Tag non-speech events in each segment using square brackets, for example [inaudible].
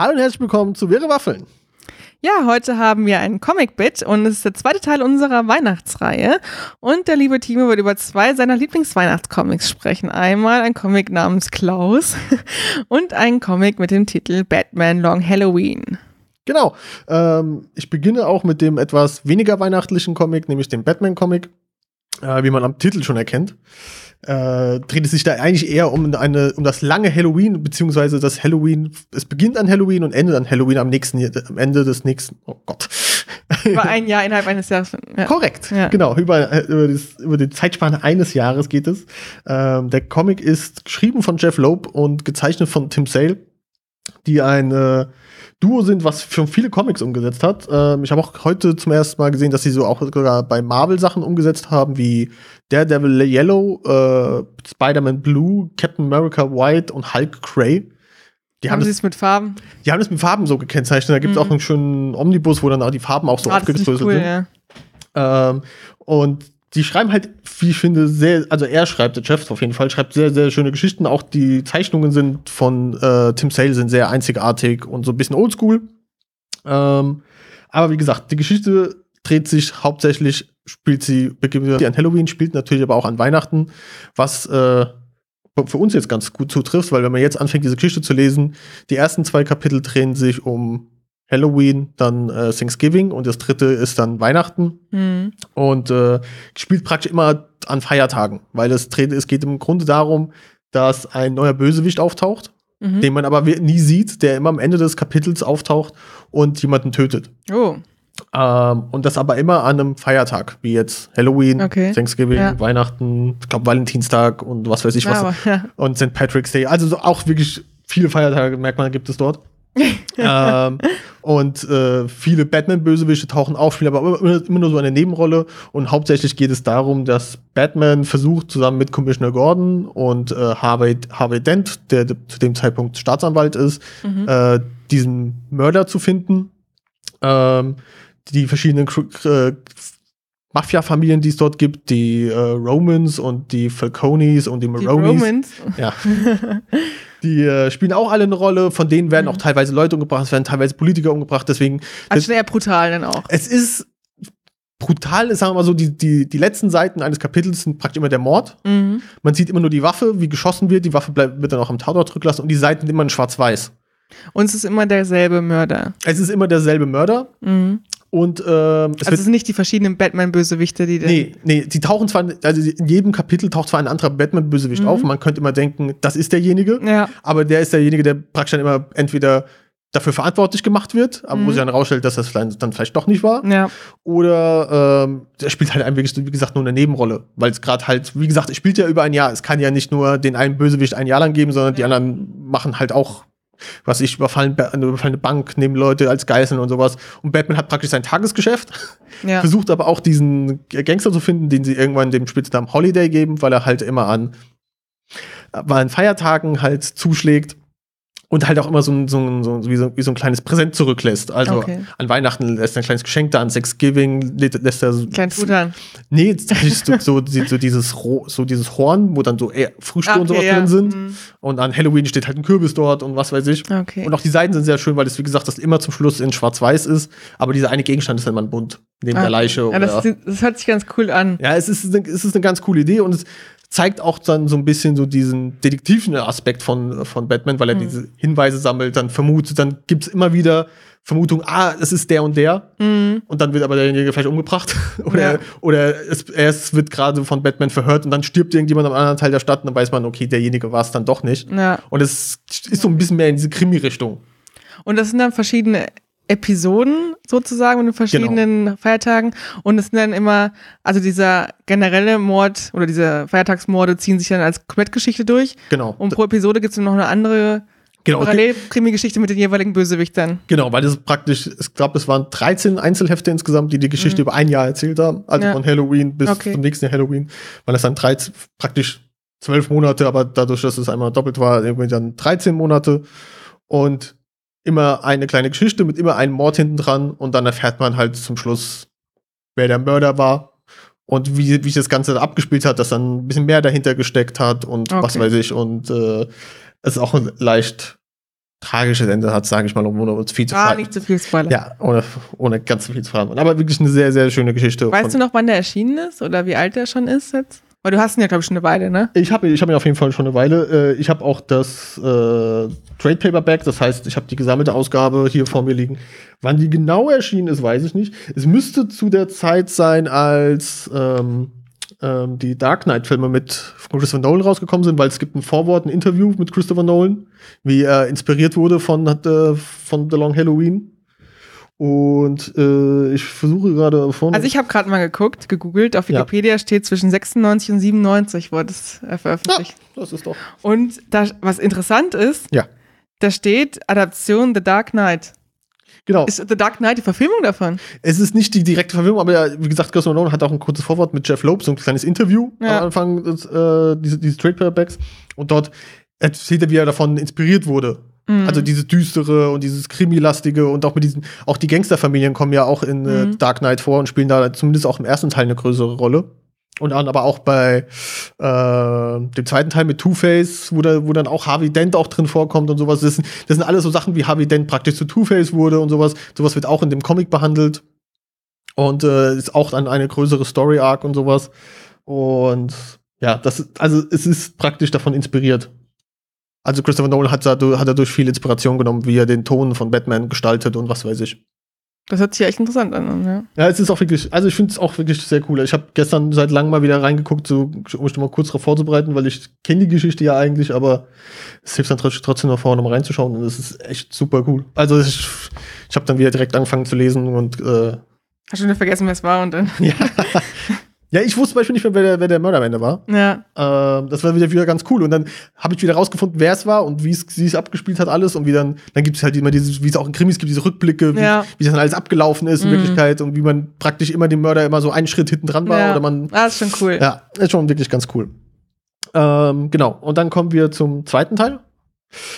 Hallo und herzlich willkommen zu Wäre Waffeln. Ja, heute haben wir einen Comic-Bit und es ist der zweite Teil unserer Weihnachtsreihe. Und der liebe Timo wird über zwei seiner Lieblingsweihnachtscomics sprechen. Einmal ein Comic namens Klaus [laughs] und ein Comic mit dem Titel Batman Long Halloween. Genau. Ähm, ich beginne auch mit dem etwas weniger weihnachtlichen Comic, nämlich dem Batman-Comic, äh, wie man am Titel schon erkennt äh, dreht es sich da eigentlich eher um eine um das lange Halloween beziehungsweise das Halloween es beginnt an Halloween und endet an Halloween am nächsten am Ende des nächsten oh Gott über ein Jahr innerhalb eines Jahres ja. korrekt ja. genau über äh, über, das, über die Zeitspanne eines Jahres geht es ähm, der Comic ist geschrieben von Jeff Loeb und gezeichnet von Tim Sale die eine Duo sind, was schon viele Comics umgesetzt hat. Ähm, ich habe auch heute zum ersten Mal gesehen, dass sie so auch sogar bei Marvel Sachen umgesetzt haben, wie Daredevil Yellow, äh, Spider-Man Blue, Captain America White und Hulk Grey. Die haben, haben sie es mit Farben? Die haben es mit Farben so gekennzeichnet. Da gibt es mhm. auch einen schönen Omnibus, wo dann auch die Farben auch so ah, aufgedröselt cool, sind. Ja. Ähm, und die schreiben halt, wie ich finde, sehr, also er schreibt, der Jeff auf jeden Fall, schreibt sehr, sehr schöne Geschichten. Auch die Zeichnungen sind von äh, Tim Sale sind sehr einzigartig und so ein bisschen oldschool. Ähm, aber wie gesagt, die Geschichte dreht sich hauptsächlich, spielt sie, beginnt an Halloween, spielt natürlich aber auch an Weihnachten, was äh, für uns jetzt ganz gut zutrifft, weil wenn man jetzt anfängt, diese Geschichte zu lesen, die ersten zwei Kapitel drehen sich um Halloween, dann äh, Thanksgiving und das dritte ist dann Weihnachten. Mhm. Und äh, spielt praktisch immer an Feiertagen, weil es, es geht im Grunde darum, dass ein neuer Bösewicht auftaucht, mhm. den man aber nie sieht, der immer am Ende des Kapitels auftaucht und jemanden tötet. Oh. Ähm, und das aber immer an einem Feiertag, wie jetzt Halloween, okay. Thanksgiving, ja. Weihnachten, ich glaube Valentinstag und was weiß ich was. Aber, ja. Und St. Patrick's Day. Also so auch wirklich viele Feiertage, merkt man, gibt es dort. [laughs] ähm, und äh, viele Batman-Bösewichte tauchen auf, spielen aber immer, immer, nur so eine Nebenrolle. Und hauptsächlich geht es darum, dass Batman versucht, zusammen mit Commissioner Gordon und äh, Harvey, Harvey Dent, der zu dem Zeitpunkt Staatsanwalt ist, mhm. äh, diesen Mörder zu finden. Ähm, die verschiedenen äh, Mafia-Familien, die es dort gibt, die äh, Romans und die Falconis und die Maronis. Die Romans? Ja. [laughs] Die äh, spielen auch alle eine Rolle. Von denen werden mhm. auch teilweise Leute umgebracht, es werden teilweise Politiker umgebracht. Deswegen. Also sehr brutal dann auch. Es ist brutal, sagen wir mal so, die, die, die letzten Seiten eines Kapitels sind praktisch immer der Mord. Mhm. Man sieht immer nur die Waffe, wie geschossen wird. Die Waffe bleibt, wird dann auch am Tatort zurückgelassen und die Seiten sind immer in schwarz-weiß. Und es ist immer derselbe Mörder. Es ist immer derselbe Mörder. Mhm. Und ähm, es also es sind nicht die verschiedenen Batman-Bösewichte, die Nee, nee, die tauchen zwar, also in jedem Kapitel taucht zwar ein anderer Batman-Bösewicht mhm. auf. Man könnte immer denken, das ist derjenige. Ja. Aber der ist derjenige, der praktisch dann immer entweder dafür verantwortlich gemacht wird, aber mhm. wo sich dann rausstellt, dass das dann vielleicht doch nicht war. Ja. Oder ähm, der spielt halt einfach, wie gesagt, nur eine Nebenrolle. Weil es gerade halt, wie gesagt, es spielt ja über ein Jahr. Es kann ja nicht nur den einen Bösewicht ein Jahr lang geben, sondern ja. die anderen machen halt auch was ich, überfallen, eine überfallene Bank, nehmen Leute als Geiseln und sowas. Und Batman hat praktisch sein Tagesgeschäft, [laughs] ja. versucht aber auch diesen Gangster zu finden, den sie irgendwann dem Spitznamen Holiday geben, weil er halt immer an, an Feiertagen halt zuschlägt und halt auch immer so, so, so, wie, so wie so ein kleines Präsent zurücklässt. Also okay. an Weihnachten lässt er ein kleines Geschenk da, an Thanksgiving lässt er so. Klein Futtern. Nee, [laughs] so, so, so, dieses, so dieses Horn, wo dann so Früchte okay, und sowas ja. drin sind. Mhm. Und an Halloween steht halt ein Kürbis dort und was weiß ich. Okay. Und auch die Seiten sind sehr schön, weil es, wie gesagt, das immer zum Schluss in Schwarz-Weiß ist. Aber dieser eine Gegenstand ist dann immer ein bunt. Neben ah. der Leiche. Ja, das, das, hört sich ganz cool an. Ja, es ist, es ist eine ganz coole Idee und es, zeigt auch dann so ein bisschen so diesen detektiven Aspekt von, von Batman, weil er mhm. diese Hinweise sammelt, dann vermutet, dann gibt's immer wieder Vermutung, ah, es ist der und der. Mhm. Und dann wird aber derjenige vielleicht umgebracht. [laughs] oder ja. oder es, es wird gerade von Batman verhört und dann stirbt irgendjemand am anderen Teil der Stadt und dann weiß man, okay, derjenige war es dann doch nicht. Ja. Und es ist so ein bisschen mehr in diese Krimi-Richtung. Und das sind dann verschiedene Episoden sozusagen mit den verschiedenen genau. Feiertagen und es sind dann immer, also dieser generelle Mord oder diese Feiertagsmorde ziehen sich dann als Komplettgeschichte durch. Genau. Und pro Episode gibt es noch eine andere genau. Parallelkrimi-Geschichte mit den jeweiligen Bösewichtern. Genau, weil das praktisch, ich glaube, es waren 13 Einzelhefte insgesamt, die die Geschichte mhm. über ein Jahr erzählt haben, also ja. von Halloween bis okay. zum nächsten Jahr Halloween, weil es dann 13, praktisch zwölf Monate, aber dadurch, dass es einmal doppelt war, irgendwie dann 13 Monate und immer eine kleine Geschichte mit immer einem Mord hinten dran und dann erfährt man halt zum Schluss, wer der Mörder war und wie, wie sich das Ganze abgespielt hat, dass dann ein bisschen mehr dahinter gesteckt hat und okay. was weiß ich und äh, es ist auch leicht tragisches Ende hat, sage ich mal, ohne uns viel zu Ah, nicht zu viel Spoiler. Ja, ohne, ohne ganz zu viel zu fragen. Aber wirklich eine sehr, sehr schöne Geschichte. Weißt du noch, wann der erschienen ist oder wie alt der schon ist jetzt? Weil du hast ihn ja, glaube ich, schon eine Weile, ne? Ich habe ich hab ihn auf jeden Fall schon eine Weile. Äh, ich habe auch das äh, Trade Paperback, das heißt, ich habe die gesammelte Ausgabe hier vor mir liegen. Wann die genau erschienen ist, weiß ich nicht. Es müsste zu der Zeit sein, als ähm, ähm, die Dark Knight-Filme mit Christopher Nolan rausgekommen sind, weil es gibt ein Vorwort, ein Interview mit Christopher Nolan, wie er inspiriert wurde von, äh, von The Long Halloween. Und äh, ich versuche gerade vorne. Also ich habe gerade mal geguckt, gegoogelt. Auf Wikipedia ja. steht zwischen 96 und 97 wurde es äh, veröffentlicht. Ja, das ist doch. Und da, was interessant ist, ja. da steht Adaption The Dark Knight. Genau. Ist The Dark Knight die Verfilmung davon? Es ist nicht die direkte Verfilmung, aber wie gesagt, Christopher Nolan hat auch ein kurzes Vorwort mit Jeff Loeb, so ein kleines Interview ja. am Anfang des, äh, diese, diese Trade Paperbacks. Und dort erzählt er, wie er davon inspiriert wurde. Mhm. Also dieses düstere und dieses Krimilastige und auch mit diesen, auch die Gangsterfamilien kommen ja auch in äh, mhm. Dark Knight vor und spielen da zumindest auch im ersten Teil eine größere Rolle. Und dann aber auch bei äh, dem zweiten Teil mit Two-Face, wo, da, wo dann auch Harvey Dent auch drin vorkommt und sowas. Das sind, das sind alles so Sachen, wie Harvey Dent praktisch zu Two-Face wurde und sowas. Sowas wird auch in dem Comic behandelt. Und äh, ist auch dann eine größere Story-Arc und sowas. Und ja, das, also es ist praktisch davon inspiriert. Also Christopher Nolan hat, hat dadurch viel Inspiration genommen, wie er den Ton von Batman gestaltet und was weiß ich. Das hört sich echt interessant an, ja. Ja, es ist auch wirklich, also ich finde es auch wirklich sehr cool. Ich habe gestern seit langem mal wieder reingeguckt, so, um mich mal kurz darauf vorzubereiten, weil ich kenne die Geschichte ja eigentlich, aber es hilft dann trotzdem noch vorne mal reinzuschauen und es ist echt super cool. Also ich, ich habe dann wieder direkt angefangen zu lesen und äh, Hast du schon vergessen, wer es war und dann. [laughs] Ja. Ja, ich wusste zum Beispiel nicht mehr, wer der, wer der Mörder am Ende war. Ja. Ähm, das war wieder, wieder ganz cool. Und dann habe ich wieder rausgefunden, wer es war und wie es abgespielt hat, alles. Und wie dann, dann gibt es halt immer dieses, wie es auch in Krimis gibt, diese Rückblicke, wie, ja. wie das dann alles abgelaufen ist in mhm. Wirklichkeit und wie man praktisch immer dem Mörder immer so einen Schritt hinten dran war. Ja. Oder man, ah, ist schon cool. Ja, ist schon wirklich ganz cool. Ähm, genau. Und dann kommen wir zum zweiten Teil.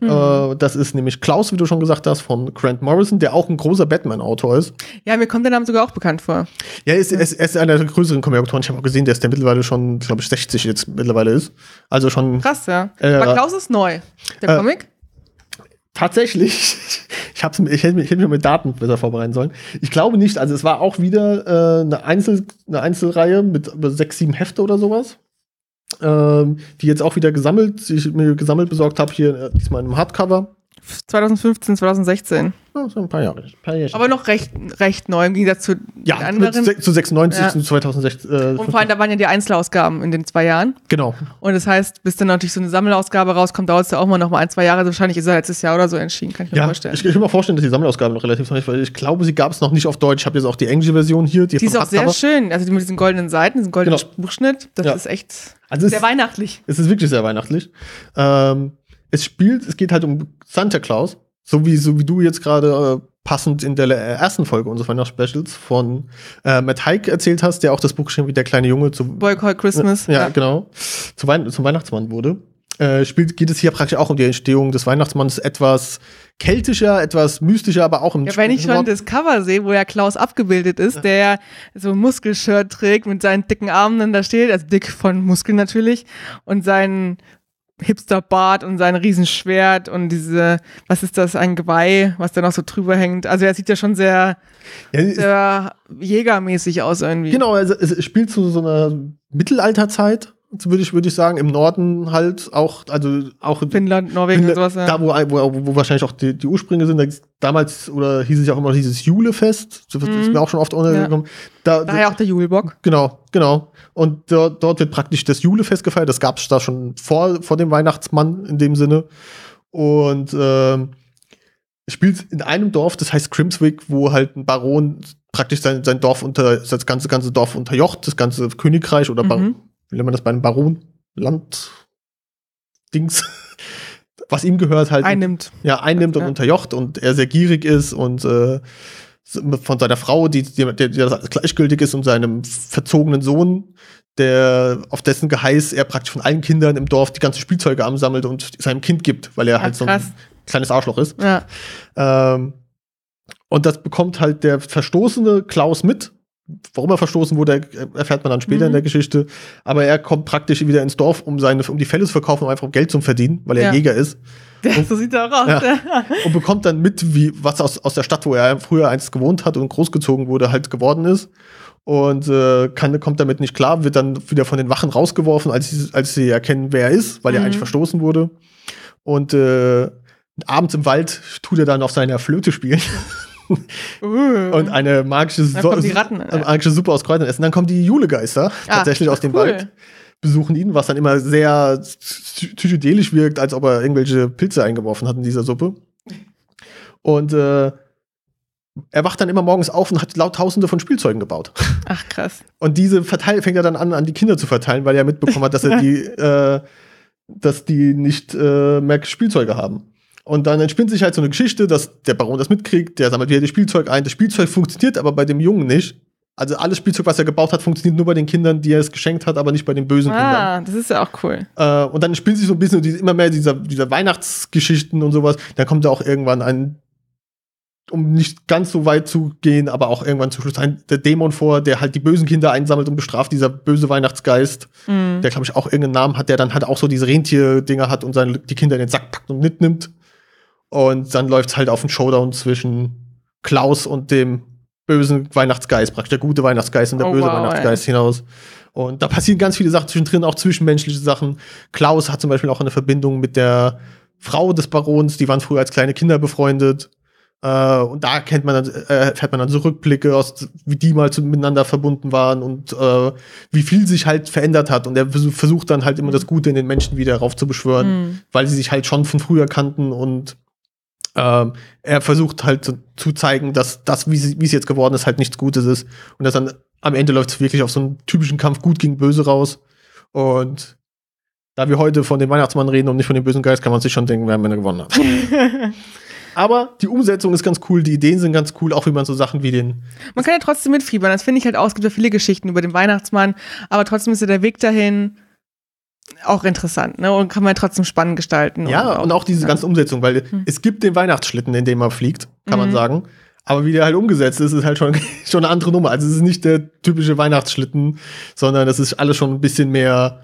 Mhm. Äh, das ist nämlich Klaus, wie du schon gesagt hast, von Grant Morrison, der auch ein großer Batman-Autor ist. Ja, mir kommt der Name sogar auch bekannt vor. Ja, er ist, er ist, ist einer der größeren Comic-Autoren. Ich habe auch gesehen, dass der mittlerweile schon, glaube ich, 60 jetzt mittlerweile ist. Also schon. Krass, ja. Äh, Aber Klaus ist neu. Der äh, Comic? Tatsächlich, [laughs] ich, hab's, ich, hätte mich, ich hätte mich mit Daten besser vorbereiten sollen. Ich glaube nicht. Also, es war auch wieder äh, eine, Einzel, eine Einzelreihe mit über sechs, sieben Hefte oder sowas ähm, die jetzt auch wieder gesammelt, die ich mir gesammelt besorgt habe, hier äh, diesmal in einem Hardcover. 2015, 2016. So ein paar Jahre. Ein paar Aber noch recht, recht neu im Gegensatz zu ja, den anderen. Zu 96 ja. zu 2016. Äh, und vor allem, da waren ja die Einzelausgaben in den zwei Jahren. Genau. Und das heißt, bis dann natürlich so eine Sammelausgabe rauskommt, dauert es ja auch mal noch mal ein, zwei Jahre. Wahrscheinlich ist er letztes Jahr oder so entschieden, kann ich mir ja, vorstellen. Ich, ich kann mir vorstellen, dass die Sammelausgabe noch relativ neu ist, weil ich glaube, sie gab es noch nicht auf Deutsch. Ich habe jetzt auch die englische Version hier. Die, die ist auch sehr schön. Also die mit diesen goldenen Seiten, diesen goldenen genau. Buchschnitt. Das ja. ist echt also sehr weihnachtlich. Es ist wirklich sehr weihnachtlich. Ähm, es spielt, es geht halt um Santa Claus so wie, so wie du jetzt gerade äh, passend in der ersten Folge unseres Weihnachtsspecials von äh, Matt Haig erzählt hast, der auch das Buch geschrieben wie der kleine Junge zu Boycott Christmas. Äh, ja, ja, genau. Zu Wein zum Weihnachtsmann wurde. Äh, spielt, geht es hier praktisch auch um die Entstehung des Weihnachtsmanns etwas keltischer, etwas mystischer, aber auch im Ja, wenn ich schon das Cover sehe, wo ja Klaus abgebildet ist, ja. der so ein Muskelshirt trägt mit seinen dicken Armen dann da steht, also dick von Muskeln natürlich, und seinen Hipster-Bart und sein Riesenschwert und diese, was ist das, ein Geweih, was da noch so drüber hängt. Also er sieht ja schon sehr, ja, sehr jägermäßig aus irgendwie. Genau, also es spielt zu so einer Mittelalterzeit würde ich, würde ich sagen, im Norden halt auch, also auch Finnland, Norwegen Finnland, und sowas, ja. Da, wo, wo, wo wahrscheinlich auch die, die Ursprünge sind, da, damals, oder hieß es ja auch immer dieses Julefest, das ist mhm. mir auch schon oft untergekommen. Ja. Da, Daher auch der Julebock. Genau, genau. Und dort, dort wird praktisch das Julefest gefeiert, das gab es da schon vor, vor dem Weihnachtsmann in dem Sinne. Und ähm, spielt in einem Dorf, das heißt Crimswick, wo halt ein Baron praktisch sein, sein Dorf unter, das ganze, ganze Dorf unterjocht, das ganze Königreich oder mhm wie nennt man das bei einem Baron? Land Dings, was ihm gehört, halt einnimmt. Ja, einnimmt und ja. unterjocht und er sehr gierig ist und äh, von seiner Frau, die, die, die, die gleichgültig ist, und seinem verzogenen Sohn, der auf dessen Geheiß er praktisch von allen Kindern im Dorf die ganzen Spielzeuge ansammelt und seinem Kind gibt, weil er ja, halt so ein kleines Arschloch ist. Ja. Ähm, und das bekommt halt der verstoßene Klaus mit Warum er verstoßen wurde, erfährt man dann später mhm. in der Geschichte. Aber er kommt praktisch wieder ins Dorf, um seine, um die Fälle zu verkaufen, um einfach Geld zu verdienen, weil er ja. Jäger ist. Der, [laughs] so sieht er auch aus. Ja. Und bekommt dann mit, wie was aus, aus der Stadt, wo er früher einst gewohnt hat und großgezogen wurde, halt geworden ist. Und äh, kann, kommt damit nicht klar, wird dann wieder von den Wachen rausgeworfen, als sie, als sie erkennen, wer er ist, weil mhm. er eigentlich verstoßen wurde. Und äh, abends im Wald tut er dann auf seiner Flöte spielen. [laughs] [laughs] Und eine magische, so Ratten, eine magische Suppe aus Kräutern essen. Dann kommen die Julegeister ah, tatsächlich aus dem cool. Wald, besuchen ihn, was dann immer sehr psychedelisch wirkt, als ob er irgendwelche Pilze eingeworfen hat in dieser Suppe. Und äh, er wacht dann immer morgens auf und hat laut Tausende von Spielzeugen gebaut. [laughs] Ach krass. Und diese verteil fängt er dann an, an die Kinder zu verteilen, weil er mitbekommen hat, dass er die, [laughs] äh, dass die nicht äh, mehr Spielzeuge haben. Und dann entspinnt sich halt so eine Geschichte, dass der Baron das mitkriegt, der sammelt wieder das Spielzeug ein. Das Spielzeug funktioniert aber bei dem Jungen nicht. Also alles Spielzeug, was er gebaut hat, funktioniert nur bei den Kindern, die er es geschenkt hat, aber nicht bei den bösen ah, Kindern. Ah, das ist ja auch cool. Äh, und dann spielt sich so ein bisschen immer mehr dieser, dieser Weihnachtsgeschichten und sowas. Dann kommt da auch irgendwann ein, um nicht ganz so weit zu gehen, aber auch irgendwann zum Schluss ein der Dämon vor, der halt die bösen Kinder einsammelt und bestraft, dieser böse Weihnachtsgeist, mhm. der glaube ich auch irgendeinen Namen hat, der dann halt auch so diese Rentier-Dinger hat und seine, die Kinder in den Sack packt und mitnimmt. Und dann läuft es halt auf einen Showdown zwischen Klaus und dem bösen Weihnachtsgeist, praktisch der gute Weihnachtsgeist und der oh, böse wow, Weihnachtsgeist ey. hinaus. Und da passieren ganz viele Sachen zwischendrin, auch zwischenmenschliche Sachen. Klaus hat zum Beispiel auch eine Verbindung mit der Frau des Barons, die waren früher als kleine Kinder befreundet. Äh, und da kennt man dann, äh, fährt man dann so Rückblicke aus, wie die mal zu, miteinander verbunden waren und äh, wie viel sich halt verändert hat. Und er versucht dann halt immer das Gute in den Menschen wieder raufzubeschwören, mhm. weil sie sich halt schon von früher kannten und ähm, er versucht halt zu, zu, zeigen, dass das, wie es jetzt geworden ist, halt nichts Gutes ist. Und dass dann am Ende läuft es wirklich auf so einen typischen Kampf gut gegen böse raus. Und da wir heute von dem Weihnachtsmann reden und nicht von dem bösen Geist, kann man sich schon denken, wer am Ende gewonnen hat. [laughs] Aber die Umsetzung ist ganz cool, die Ideen sind ganz cool, auch wie man so Sachen wie den. Man kann ja trotzdem mitfiebern, das finde ich halt auch. Es gibt ja viele Geschichten über den Weihnachtsmann, aber trotzdem ist ja der Weg dahin auch interessant, ne? Und kann man trotzdem spannend gestalten. Ja, und auch, und auch diese ja. ganze Umsetzung, weil hm. es gibt den Weihnachtsschlitten, in dem man fliegt, kann mhm. man sagen. Aber wie der halt umgesetzt ist, ist halt schon, [laughs] schon eine andere Nummer. Also es ist nicht der typische Weihnachtsschlitten, sondern es ist alles schon ein bisschen mehr,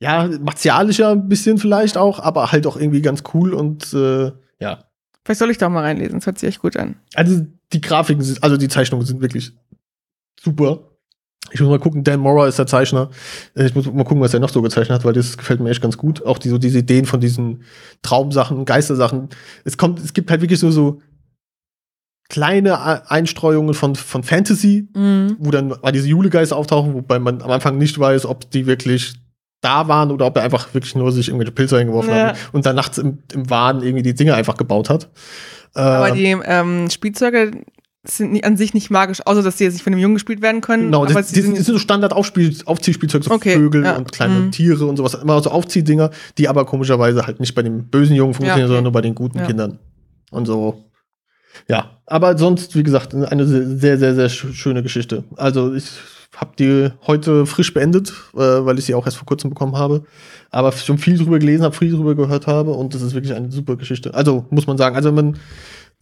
ja, martialischer ein bisschen vielleicht auch, aber halt auch irgendwie ganz cool und äh, ja. Vielleicht soll ich da mal reinlesen, das hört sich echt gut an. Also die Grafiken sind, also die Zeichnungen sind wirklich super. Ich muss mal gucken, Dan Mora ist der Zeichner. Äh, ich muss mal gucken, was er noch so gezeichnet hat, weil das gefällt mir echt ganz gut. Auch die, so diese Ideen von diesen Traumsachen, Geistersachen. Es kommt, es gibt halt wirklich nur so kleine Einstreuungen von, von Fantasy, mhm. wo dann mal diese Julegeister auftauchen, wobei man am Anfang nicht weiß, ob die wirklich da waren oder ob er einfach wirklich nur sich irgendwelche Pilze eingeworfen ja. hat und dann nachts im, im Wahn irgendwie die Dinge einfach gebaut hat. Aber äh, die ähm, Spielzeuge, sind nicht, an sich nicht magisch, außer dass sie jetzt nicht von dem Jungen gespielt werden können. Genau, das, das, sind so Standard-Aufziehspielzeug, so okay, Vögel ja. und kleine mhm. Tiere und sowas. Immer so Aufziehdinger, die aber komischerweise halt nicht bei dem bösen Jungen funktionieren, ja, okay. sondern nur bei den guten ja. Kindern. Und so. Ja, aber sonst, wie gesagt, eine sehr, sehr, sehr schöne Geschichte. Also ich habe die heute frisch beendet, äh, weil ich sie auch erst vor kurzem bekommen habe. Aber schon viel drüber gelesen habe, viel drüber gehört habe und das ist wirklich eine super Geschichte. Also muss man sagen, also man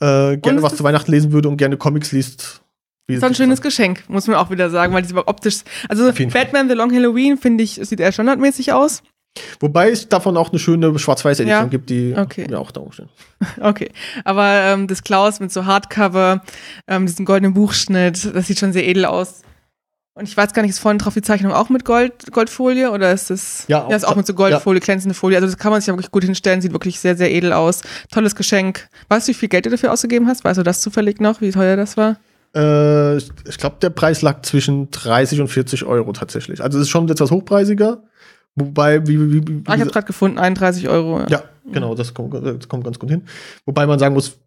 äh, gerne was zu Weihnachten lesen würde und gerne Comics liest. Das ist ein schönes Geschenk, muss man auch wieder sagen, weil die optisch. Also Batman The Long Halloween, finde ich, sieht eher standardmäßig aus. Wobei es davon auch eine schöne Schwarz-Weiß-Edition ja. gibt, die okay. mir auch da stehen. [laughs] Okay. Aber ähm, das Klaus mit so Hardcover, ähm, diesen goldenen Buchschnitt, das sieht schon sehr edel aus. Und ich weiß gar nicht, ist vorne drauf die Zeichnung auch mit Gold, Goldfolie oder ist das? Ja, auch, ja, ist auch mit so Goldfolie, ja. glänzende Folie. Also das kann man sich ja wirklich gut hinstellen, sieht wirklich sehr, sehr edel aus. Tolles Geschenk. Weißt du, wie viel Geld du dafür ausgegeben hast? Weißt du das zufällig noch, wie teuer das war? Äh, ich glaube, der Preis lag zwischen 30 und 40 Euro tatsächlich. Also es ist schon etwas hochpreisiger. Wobei, wie, wie, wie ah, ich habe gerade gefunden, 31 Euro. Ja, ja genau, das kommt, das kommt ganz gut hin. Wobei man sagen muss,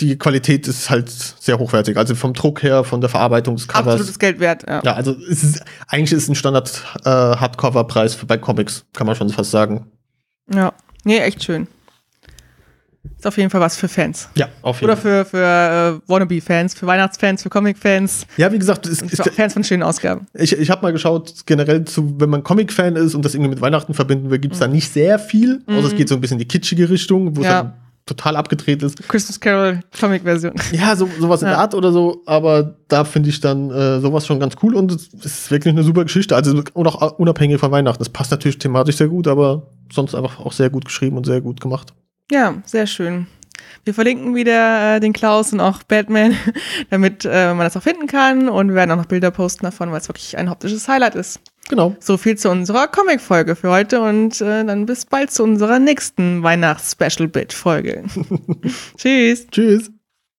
die Qualität ist halt sehr hochwertig. Also vom Druck her, von der Verarbeitung des Covers. Absolutes Geld wert, ja. Ja, also es ist, eigentlich ist es ein Standard äh, bei Comics, kann man schon fast sagen. Ja, nee, echt schön. Ist auf jeden Fall was für Fans. Ja, auf jeden Fall. Oder für, für äh, Wannabe-Fans, für Weihnachtsfans, für Comic-Fans. Ja, wie gesagt, es ist Fans von schönen Ausgaben. Ich, ich habe mal geschaut, generell zu, wenn man Comic-Fan ist und das irgendwie mit Weihnachten verbinden will, gibt es mhm. da nicht sehr viel. Mhm. Außer es geht so ein bisschen in die kitschige Richtung, wo ja. dann total abgedreht ist. Christmas Carol Comic-Version. Ja, so, sowas in der Art oder so, aber da finde ich dann äh, sowas schon ganz cool und es ist wirklich eine super Geschichte. Also auch unabhängig von Weihnachten. Das passt natürlich thematisch sehr gut, aber sonst einfach auch sehr gut geschrieben und sehr gut gemacht. Ja, sehr schön. Wir verlinken wieder äh, den Klaus und auch Batman, [laughs] damit äh, man das auch finden kann. Und wir werden auch noch Bilder posten davon, weil es wirklich ein optisches Highlight ist. Genau. So viel zu unserer Comic-Folge für heute und äh, dann bis bald zu unserer nächsten Weihnachts-Special-Bit-Folge. [laughs] Tschüss. Tschüss.